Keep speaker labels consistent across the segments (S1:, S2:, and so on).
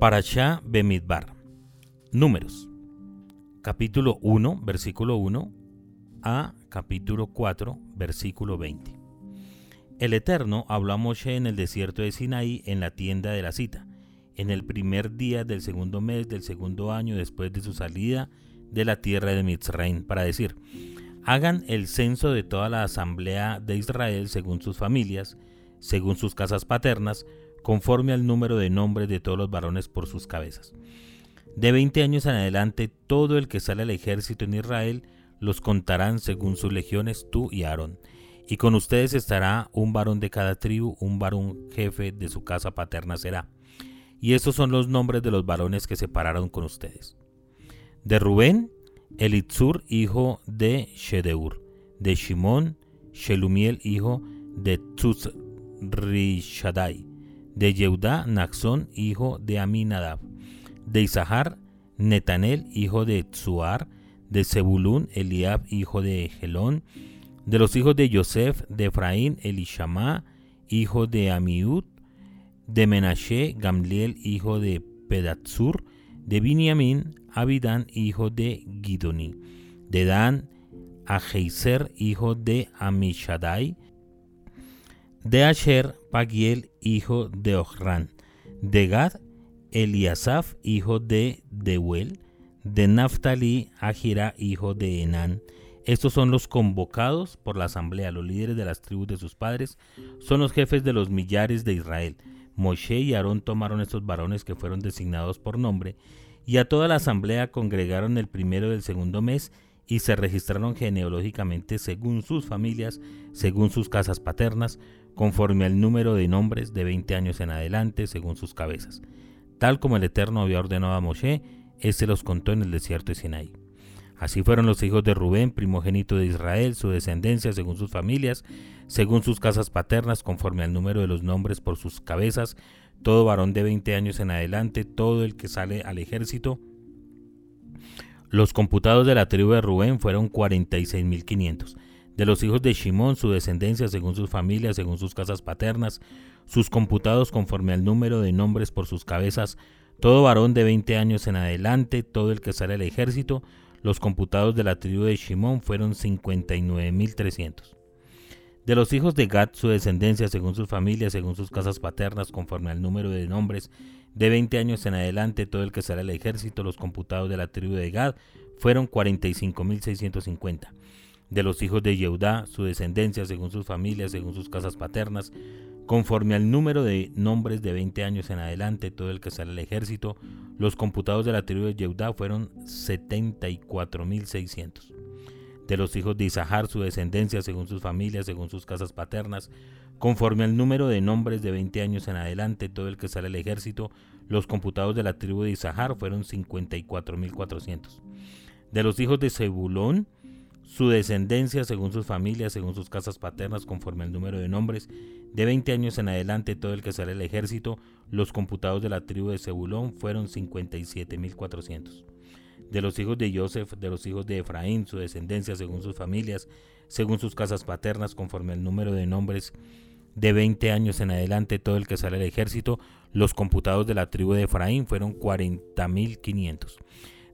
S1: Parashá Bemidbar. Números. Capítulo 1, versículo 1 a capítulo 4, versículo 20. El Eterno habló a Moshe en el desierto de Sinaí en la tienda de la cita, en el primer día del segundo mes del segundo año después de su salida de la tierra de Mitzraim, para decir, hagan el censo de toda la asamblea de Israel según sus familias, según sus casas paternas, conforme al número de nombres de todos los varones por sus cabezas. De 20 años en adelante, todo el que sale al ejército en Israel los contarán según sus legiones, tú y Aarón. Y con ustedes estará un varón de cada tribu, un varón jefe de su casa paterna será. Y estos son los nombres de los varones que se pararon con ustedes. De Rubén, Elitzur, hijo de Shedeur. De Shimón, Shelumiel, hijo de Tzurishadai de Yehudá, Naxón, hijo de Aminadab, de Isahar, Netanel, hijo de Tsuar, de Zebulún, Eliab, hijo de Gelón, de los hijos de Yosef, de Efraín, Elishama, hijo de Amiud, de Menashe, Gamliel, hijo de Pedatsur, de Binyamin, Abidán, hijo de Gidoni, de Dan, Ajeiser, hijo de Amishadai, de Asher, Pagiel, hijo de Ohran. De Gad, Eliasaf, hijo de Deuel. De Naftali, Ajira, hijo de Enán. Estos son los convocados por la asamblea, los líderes de las tribus de sus padres, son los jefes de los millares de Israel. Moshe y Aarón tomaron estos varones que fueron designados por nombre, y a toda la asamblea congregaron el primero del segundo mes, y se registraron genealógicamente según sus familias, según sus casas paternas, conforme al número de nombres de 20 años en adelante, según sus cabezas. Tal como el Eterno había ordenado a Moshe, éste los contó en el desierto de Sinaí. Así fueron los hijos de Rubén, primogénito de Israel, su descendencia según sus familias, según sus casas paternas, conforme al número de los nombres por sus cabezas, todo varón de 20 años en adelante, todo el que sale al ejército. Los computados de la tribu de Rubén fueron 46.500 de los hijos de Shimón, su descendencia según sus familias, según sus casas paternas, sus computados conforme al número de nombres por sus cabezas, todo varón de 20 años en adelante, todo el que sale al ejército, los computados de la tribu de Shimón fueron 59.300. De los hijos de Gad, su descendencia según sus familias, según sus casas paternas, conforme al número de nombres, de 20 años en adelante, todo el que sale al ejército, los computados de la tribu de Gad, fueron 45.650 de los hijos de Yehudá, su descendencia según sus familias, según sus casas paternas, conforme al número de nombres de 20 años en adelante, todo el que sale al ejército, los computados de la tribu de Yehudá fueron 74.600. De los hijos de Isahar, su descendencia según sus familias, según sus casas paternas, conforme al número de nombres de 20 años en adelante, todo el que sale al ejército, los computados de la tribu de Isahar fueron 54.400. De los hijos de Zebulón, su descendencia según sus familias, según sus casas paternas, conforme al número de nombres, de 20 años en adelante todo el que sale al ejército, los computados de la tribu de Zebulón fueron 57.400. De los hijos de Joseph, de los hijos de Efraín, su descendencia según sus familias, según sus casas paternas, conforme al número de nombres, de 20 años en adelante todo el que sale al ejército, los computados de la tribu de Efraín fueron 40.500.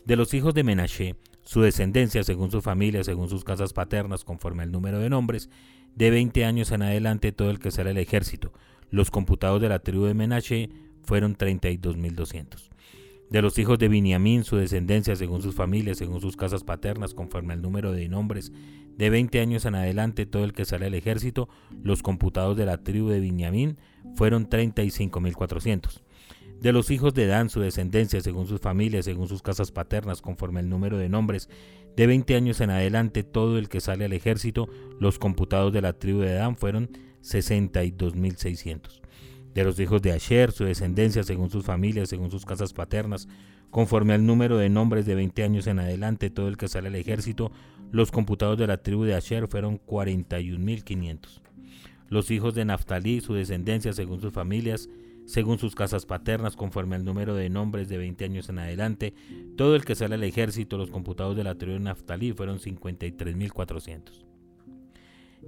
S1: De los hijos de Menashe, su descendencia, según su familia, según sus casas paternas, conforme al número de nombres, de 20 años en adelante todo el que sale al ejército. Los computados de la tribu de Menashe fueron 32.200. De los hijos de Biniamín, su descendencia, según sus familias, según sus casas paternas, conforme al número de nombres, de 20 años en adelante todo el que sale al ejército, los computados de la tribu de Biniamín fueron 35.400 de los hijos de Dan, su descendencia, según sus familias, según sus casas paternas, conforme el número de nombres, de 20 años en adelante, todo el que sale al ejército, los computados de la tribu de Dan fueron 62.600. De los hijos de Asher, su descendencia, según sus familias, según sus casas paternas, conforme al número de nombres de 20 años en adelante, todo el que sale al ejército, los computados de la tribu de Asher fueron 41.500. Los hijos de Naftali, su descendencia, según sus familias, según sus casas paternas, conforme al número de nombres de 20 años en adelante. Todo el que sale al ejército, los computados de la tribu de Naftalí fueron 53.400.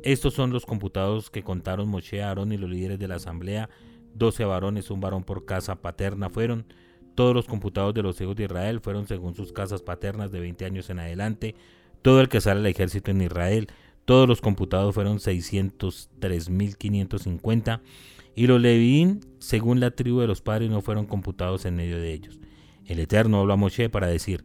S1: Estos son los computados que contaron Moshe, Aarón y los líderes de la asamblea. 12 varones, un varón por casa paterna fueron. Todos los computados de los hijos de Israel fueron según sus casas paternas de 20 años en adelante. Todo el que sale al ejército en Israel, todos los computados fueron 603.550. Y los Levín, según la tribu de los padres, no fueron computados en medio de ellos. El Eterno habló a Moshe para decir,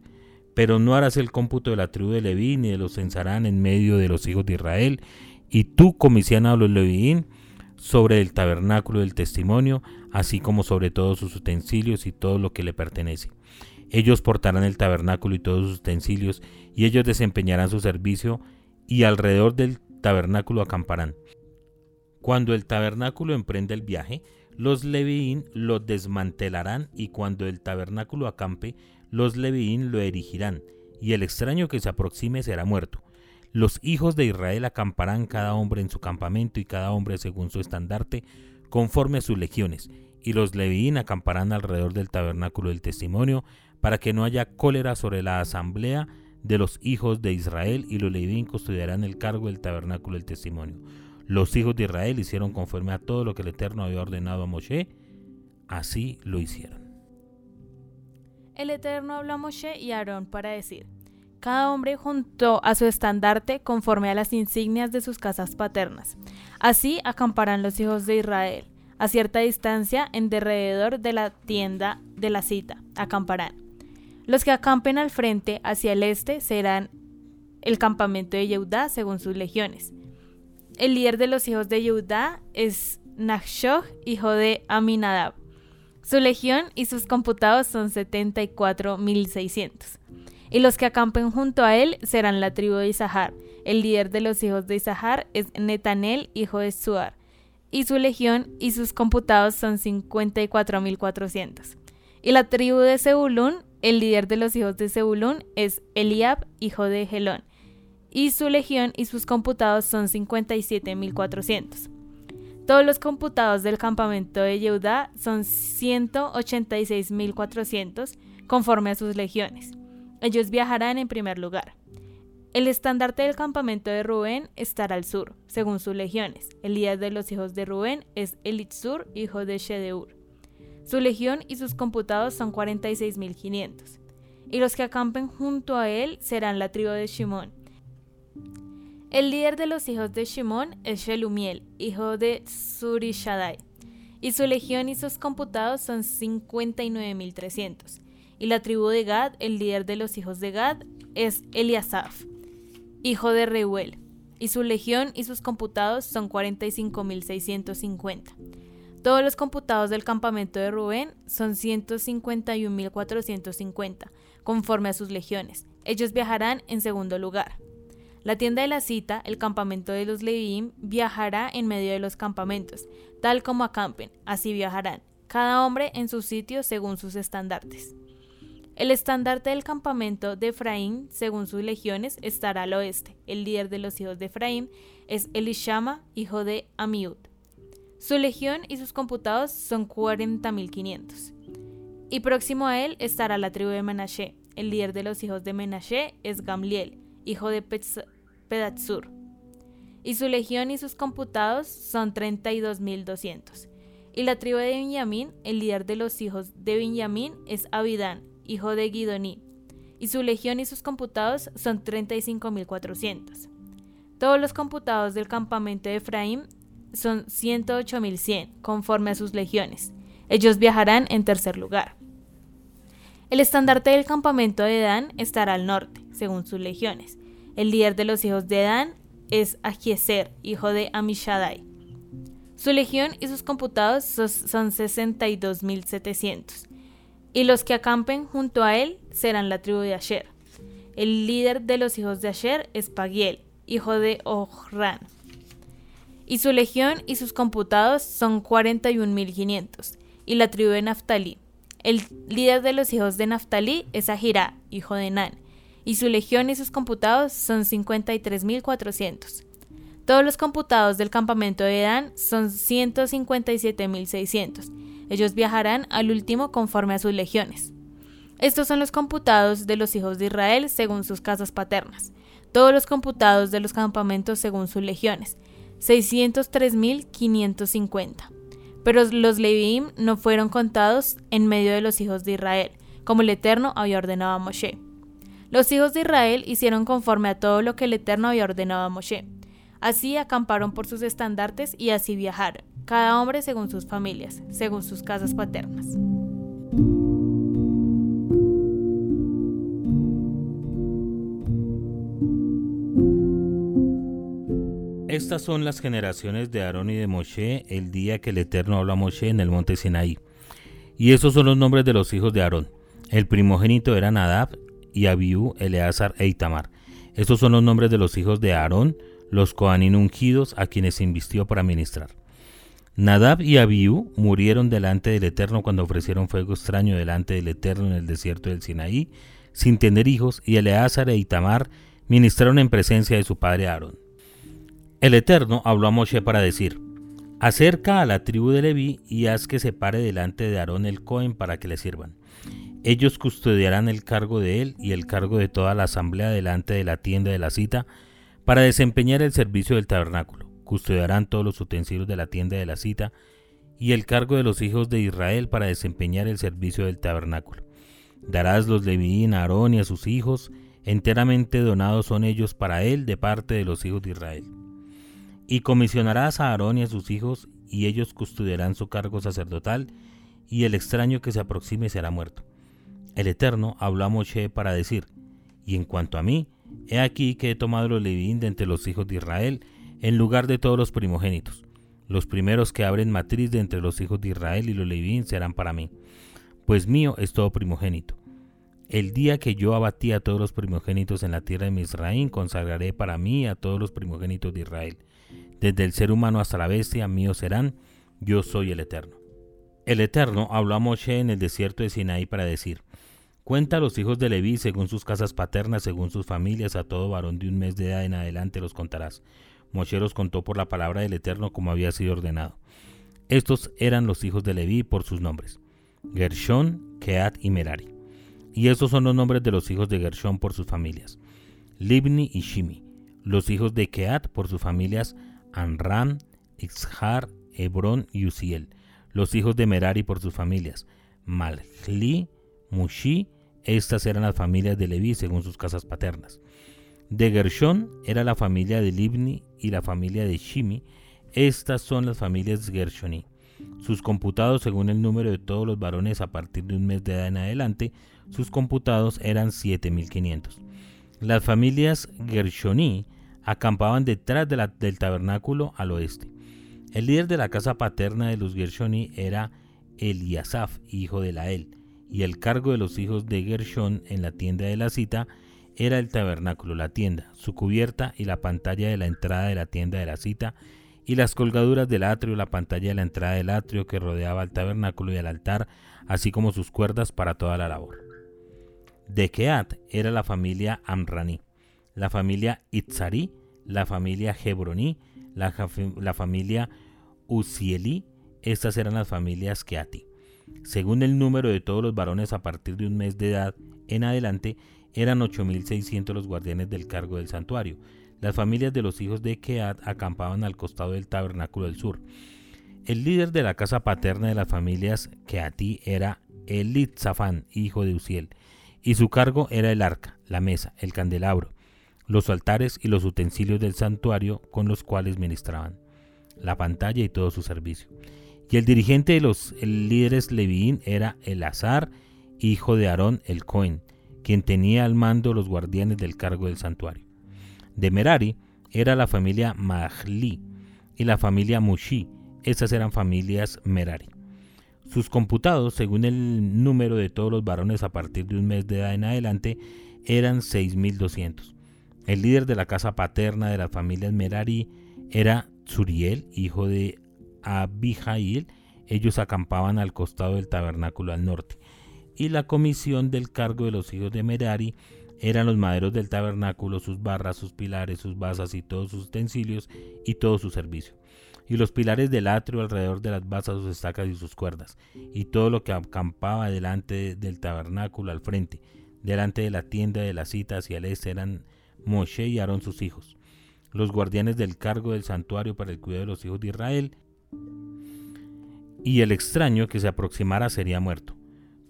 S1: pero no harás el cómputo de la tribu de Leví, ni de los censarán en medio de los hijos de Israel, y tú comisiona a los Levín sobre el tabernáculo del testimonio, así como sobre todos sus utensilios y todo lo que le pertenece. Ellos portarán el tabernáculo y todos sus utensilios, y ellos desempeñarán su servicio, y alrededor del tabernáculo acamparán. Cuando el tabernáculo emprende el viaje, los Levín lo desmantelarán, y cuando el tabernáculo acampe, los Levín lo erigirán, y el extraño que se aproxime será muerto. Los hijos de Israel acamparán cada hombre en su campamento y cada hombre según su estandarte, conforme a sus legiones, y los Levín acamparán alrededor del tabernáculo del testimonio, para que no haya cólera sobre la asamblea de los hijos de Israel, y los Levín custodiarán el cargo del tabernáculo del testimonio. Los hijos de Israel hicieron conforme a todo lo que el Eterno había ordenado a Moshe, así lo hicieron.
S2: El Eterno habló a Moshe y a Aarón para decir, cada hombre junto a su estandarte conforme a las insignias de sus casas paternas. Así acamparán los hijos de Israel, a cierta distancia en derredor de la tienda de la cita, acamparán. Los que acampen al frente hacia el este serán el campamento de Yehudá según sus legiones. El líder de los hijos de Yehudá es Nachshon, hijo de Aminadab. Su legión y sus computados son 74.600. Y los que acampen junto a él serán la tribu de Isahar. El líder de los hijos de Isahar es Netanel, hijo de Suar. Y su legión y sus computados son 54.400. Y la tribu de Zebulún, el líder de los hijos de Zebulún es Eliab, hijo de Gelón. Y su legión y sus computados son 57.400. Todos los computados del campamento de Yehudá son 186.400 conforme a sus legiones. Ellos viajarán en primer lugar. El estandarte del campamento de Rubén estará al sur, según sus legiones. El líder de los hijos de Rubén es Elitzur, hijo de Shedeur. Su legión y sus computados son 46.500. Y los que acampen junto a él serán la tribu de Shimón. El líder de los hijos de Shimón es Shelumiel, hijo de Surishadai, y su legión y sus computados son 59.300. Y la tribu de Gad, el líder de los hijos de Gad, es Eliasaf, hijo de Reuel, y su legión y sus computados son 45.650. Todos los computados del campamento de Rubén son 151.450, conforme a sus legiones. Ellos viajarán en segundo lugar. La tienda de la cita, el campamento de los Leviim, viajará en medio de los campamentos, tal como acampen, así viajarán, cada hombre en su sitio según sus estandartes. El estandarte del campamento de Efraín, según sus legiones, estará al oeste. El líder de los hijos de Efraín es Elishama, hijo de Amiud. Su legión y sus computados son 40.500. Y próximo a él estará la tribu de Menashe. El líder de los hijos de Menashe es Gamliel, hijo de Y su legión y sus computados son 32.200. Y la tribu de Benjamín, el líder de los hijos de Benjamín, es Abidán, hijo de Gidoní, y su legión y sus computados son 35.400. Todos los computados del campamento de Efraín son 108.100, conforme a sus legiones. Ellos viajarán en tercer lugar. El estandarte del campamento de Dan estará al norte, según sus legiones. El líder de los hijos de Dan es Agieser, hijo de Amishadai. Su legión y sus computados son 62.700. Y los que acampen junto a él serán la tribu de Asher. El líder de los hijos de Asher es Pagiel, hijo de Ohran. Y su legión y sus computados son 41.500. Y la tribu de Naftali. El líder de los hijos de Naftali es Ahira, hijo de Nan y su legión y sus computados son 53.400. Todos los computados del campamento de Dan son 157.600. Ellos viajarán al último conforme a sus legiones. Estos son los computados de los hijos de Israel según sus casas paternas. Todos los computados de los campamentos según sus legiones. 603.550. Pero los Leviim no fueron contados en medio de los hijos de Israel, como el Eterno había ordenado a Moshe. Los hijos de Israel hicieron conforme a todo lo que el Eterno había ordenado a Moshe. Así acamparon por sus estandartes y así viajaron, cada hombre según sus familias, según sus casas paternas.
S1: Estas son las generaciones de Aarón y de Moshe el día que el Eterno habló a Moshe en el monte Sinaí. Y esos son los nombres de los hijos de Aarón. El primogénito era Nadab y Abiú, Eleazar e Itamar. Estos son los nombres de los hijos de Aarón, los Coanín ungidos a quienes se invistió para ministrar. Nadab y Abiú murieron delante del Eterno cuando ofrecieron fuego extraño delante del Eterno en el desierto del Sinaí, sin tener hijos, y Eleazar e Itamar ministraron en presencia de su padre Aarón. El Eterno habló a Moshe para decir, Acerca a la tribu de Leví y haz que se pare delante de Aarón el Cohen para que le sirvan. Ellos custodiarán el cargo de él y el cargo de toda la asamblea delante de la tienda de la cita para desempeñar el servicio del tabernáculo. Custodiarán todos los utensilios de la tienda de la cita y el cargo de los hijos de Israel para desempeñar el servicio del tabernáculo. Darás los Leví a Aarón y a sus hijos, enteramente donados son ellos para él de parte de los hijos de Israel. Y comisionarás a Aarón y a sus hijos, y ellos custodiarán su cargo sacerdotal, y el extraño que se aproxime será muerto. El Eterno habló a Moshe para decir, y en cuanto a mí, he aquí que he tomado los levín de entre los hijos de Israel, en lugar de todos los primogénitos. Los primeros que abren matriz de entre los hijos de Israel y los levín serán para mí, pues mío es todo primogénito. El día que yo abatí a todos los primogénitos en la tierra de Misraín, consagraré para mí a todos los primogénitos de Israel. Desde el ser humano hasta la bestia, míos serán, yo soy el Eterno. El Eterno habló a Moshe en el desierto de Sinaí para decir, Cuenta a los hijos de Leví según sus casas paternas, según sus familias, a todo varón de un mes de edad en adelante los contarás. Moshe los contó por la palabra del Eterno como había sido ordenado. Estos eran los hijos de Leví por sus nombres, Gershón, Keat y Merari. Y estos son los nombres de los hijos de Gershón por sus familias, Libni y Shimi. Los hijos de Keat por sus familias, Anram, Ixhar, Hebrón y Uziel. Los hijos de Merari por sus familias, Malchli, Mushi. Estas eran las familias de Leví según sus casas paternas. De Gershón era la familia de Libni y la familia de Shimi. Estas son las familias Gershoní. Sus computados según el número de todos los varones a partir de un mes de edad en adelante, sus computados eran 7500. Las familias Gershoní acampaban detrás del tabernáculo al oeste. El líder de la casa paterna de los Gershoni era Eliasaf, hijo de Lael, y el cargo de los hijos de Gershon en la tienda de la cita era el tabernáculo, la tienda, su cubierta y la pantalla de la entrada de la tienda de la cita, y las colgaduras del atrio, la pantalla de la entrada del atrio que rodeaba el tabernáculo y el altar, así como sus cuerdas para toda la labor. De Keat era la familia Amrani la familia Itzari, la familia Hebroní, la, familia Uzieli, estas eran las familias Keati. Según el número de todos los varones a partir de un mes de edad en adelante, eran 8.600 los guardianes del cargo del santuario. Las familias de los hijos de Keat acampaban al costado del tabernáculo del sur. El líder de la casa paterna de las familias Keati era Elitzafán, hijo de Uziel, y su cargo era el arca, la mesa, el candelabro, los altares y los utensilios del santuario con los cuales ministraban, la pantalla y todo su servicio. Y el dirigente de los líderes leviín era Elazar, hijo de Aarón el Cohen, quien tenía al mando los guardianes del cargo del santuario. De Merari era la familia Mahli y la familia Mushi, esas eran familias Merari. Sus computados, según el número de todos los varones a partir de un mes de edad en adelante, eran 6.200. El líder de la casa paterna de las familias Merari era Zuriel, hijo de Abijail. Ellos acampaban al costado del tabernáculo al norte. Y la comisión del cargo de los hijos de Merari eran los maderos del tabernáculo, sus barras, sus pilares, sus basas y todos sus utensilios y todo su servicio. Y los pilares del atrio alrededor de las basas, sus estacas y sus cuerdas, y todo lo que acampaba delante del tabernáculo al frente, delante de la tienda de la cita hacia el este eran Moshe y Aarón sus hijos, los guardianes del cargo del santuario para el cuidado de los hijos de Israel, y el extraño que se aproximara sería muerto.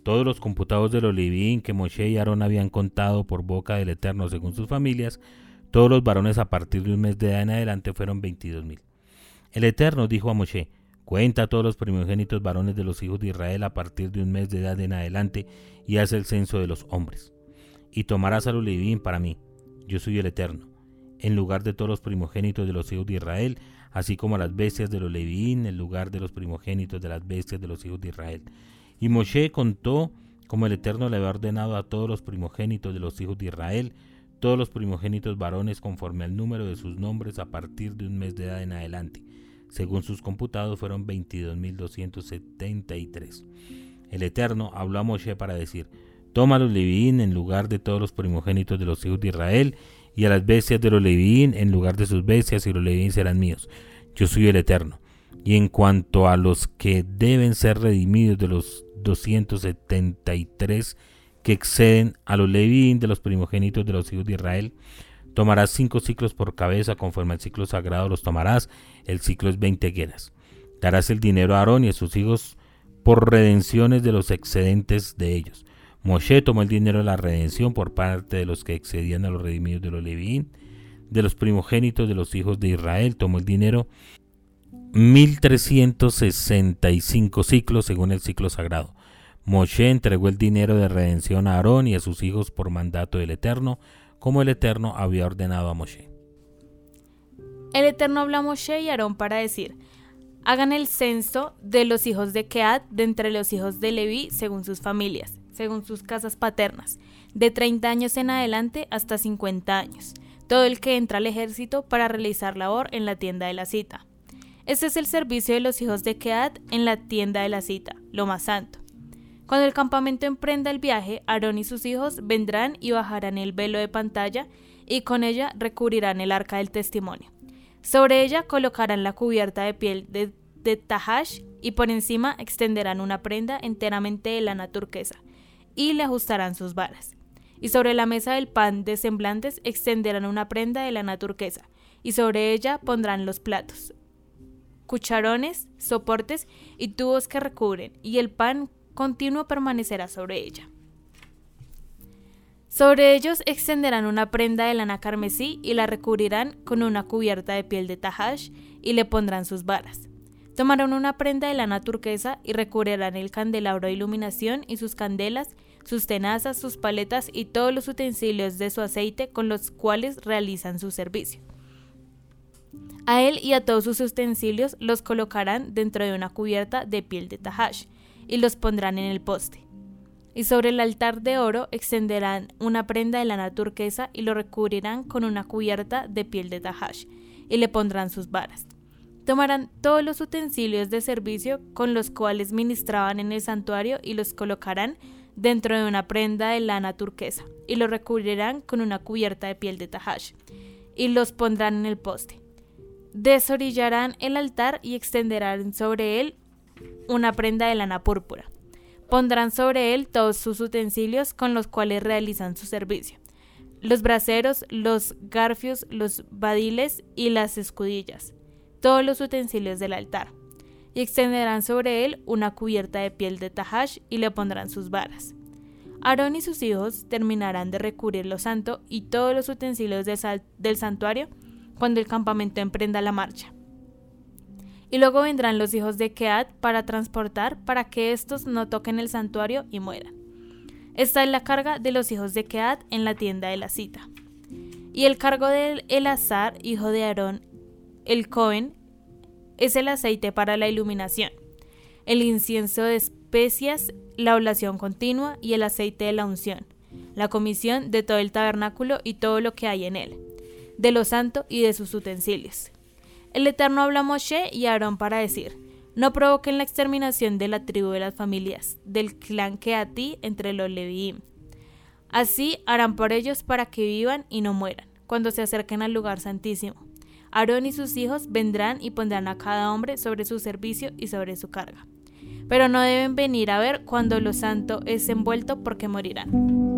S1: Todos los computados de los que Moshe y Aarón habían contado por boca del Eterno según sus familias, todos los varones a partir de un mes de edad en adelante fueron veintidós mil. El Eterno dijo a Moshe, cuenta a todos los primogénitos varones de los hijos de Israel a partir de un mes de edad en adelante y haz el censo de los hombres. Y tomarás a los para mí, yo soy el Eterno, en lugar de todos los primogénitos de los hijos de Israel, así como a las bestias de los Levín, en lugar de los primogénitos de las bestias de los hijos de Israel y Moshe contó como el Eterno le había ordenado a todos los primogénitos de los hijos de Israel, todos los primogénitos varones conforme al número de sus nombres a partir de un mes de edad en adelante. Según sus computados fueron 22.273. El Eterno habló a Moshe para decir, toma los Levín en lugar de todos los primogénitos de los hijos de Israel, y a las bestias de los Levín en lugar de sus bestias, y los Levín serán míos. Yo soy el Eterno. Y en cuanto a los que deben ser redimidos de los 273 que exceden a los Levín de los primogénitos de los hijos de Israel. Tomarás cinco ciclos por cabeza, conforme al ciclo sagrado los tomarás. El ciclo es veinte gueras. Darás el dinero a Aarón y a sus hijos por redenciones de los excedentes de ellos. Moshe tomó el dinero de la redención por parte de los que excedían a los redimidos de los Levín. De los primogénitos de los hijos de Israel tomó el dinero 1365 ciclos según el ciclo sagrado. Moshe entregó el dinero de redención a Aarón y a sus hijos por mandato del Eterno, como el Eterno había ordenado a Moshe.
S2: El Eterno habló a Moshe y Aarón para decir, hagan el censo de los hijos de Keat de entre los hijos de Leví según sus familias, según sus casas paternas, de 30 años en adelante hasta 50 años, todo el que entra al ejército para realizar labor en la tienda de la cita. Este es el servicio de los hijos de Keat en la tienda de la cita, lo más santo. Cuando el campamento emprenda el viaje, Aarón y sus hijos vendrán y bajarán el velo de pantalla y con ella recubrirán el arca del testimonio. Sobre ella colocarán la cubierta de piel de, de Tahash y por encima extenderán una prenda enteramente de lana turquesa y le ajustarán sus varas. Y sobre la mesa del pan de semblantes extenderán una prenda de lana turquesa y sobre ella pondrán los platos, cucharones, soportes y tubos que recubren, y el pan continuo permanecerá sobre ella. Sobre ellos extenderán una prenda de lana carmesí y la recubrirán con una cubierta de piel de tahash y le pondrán sus varas. Tomarán una prenda de lana turquesa y recubrirán el candelabro de iluminación y sus candelas, sus tenazas, sus paletas y todos los utensilios de su aceite con los cuales realizan su servicio. A él y a todos sus utensilios los colocarán dentro de una cubierta de piel de tahash y los pondrán en el poste. Y sobre el altar de oro extenderán una prenda de lana turquesa y lo recubrirán con una cubierta de piel de tahash y le pondrán sus varas. Tomarán todos los utensilios de servicio con los cuales ministraban en el santuario y los colocarán dentro de una prenda de lana turquesa y lo recubrirán con una cubierta de piel de tahash y los pondrán en el poste. Desorillarán el altar y extenderán sobre él una prenda de lana púrpura. Pondrán sobre él todos sus utensilios con los cuales realizan su servicio. Los braseros, los garfios, los badiles y las escudillas. Todos los utensilios del altar. Y extenderán sobre él una cubierta de piel de tahash y le pondrán sus varas. Aarón y sus hijos terminarán de recubrir lo santo y todos los utensilios del santuario cuando el campamento emprenda la marcha y luego vendrán los hijos de Keat para transportar para que éstos no toquen el santuario y mueran. Esta es la carga de los hijos de Keat en la tienda de la cita. Y el cargo del Elazar, hijo de Aarón, el Cohen, es el aceite para la iluminación, el incienso de especias, la oblación continua y el aceite de la unción, la comisión de todo el tabernáculo y todo lo que hay en él, de lo santo y de sus utensilios el Eterno habla a Moshe y a Aarón para decir, no provoquen la exterminación de la tribu de las familias, del clan que a ti entre los Leviim. Así harán por ellos para que vivan y no mueran, cuando se acerquen al lugar santísimo. Aarón y sus hijos vendrán y pondrán a cada hombre sobre su servicio y sobre su carga. Pero no deben venir a ver cuando lo santo es envuelto porque morirán.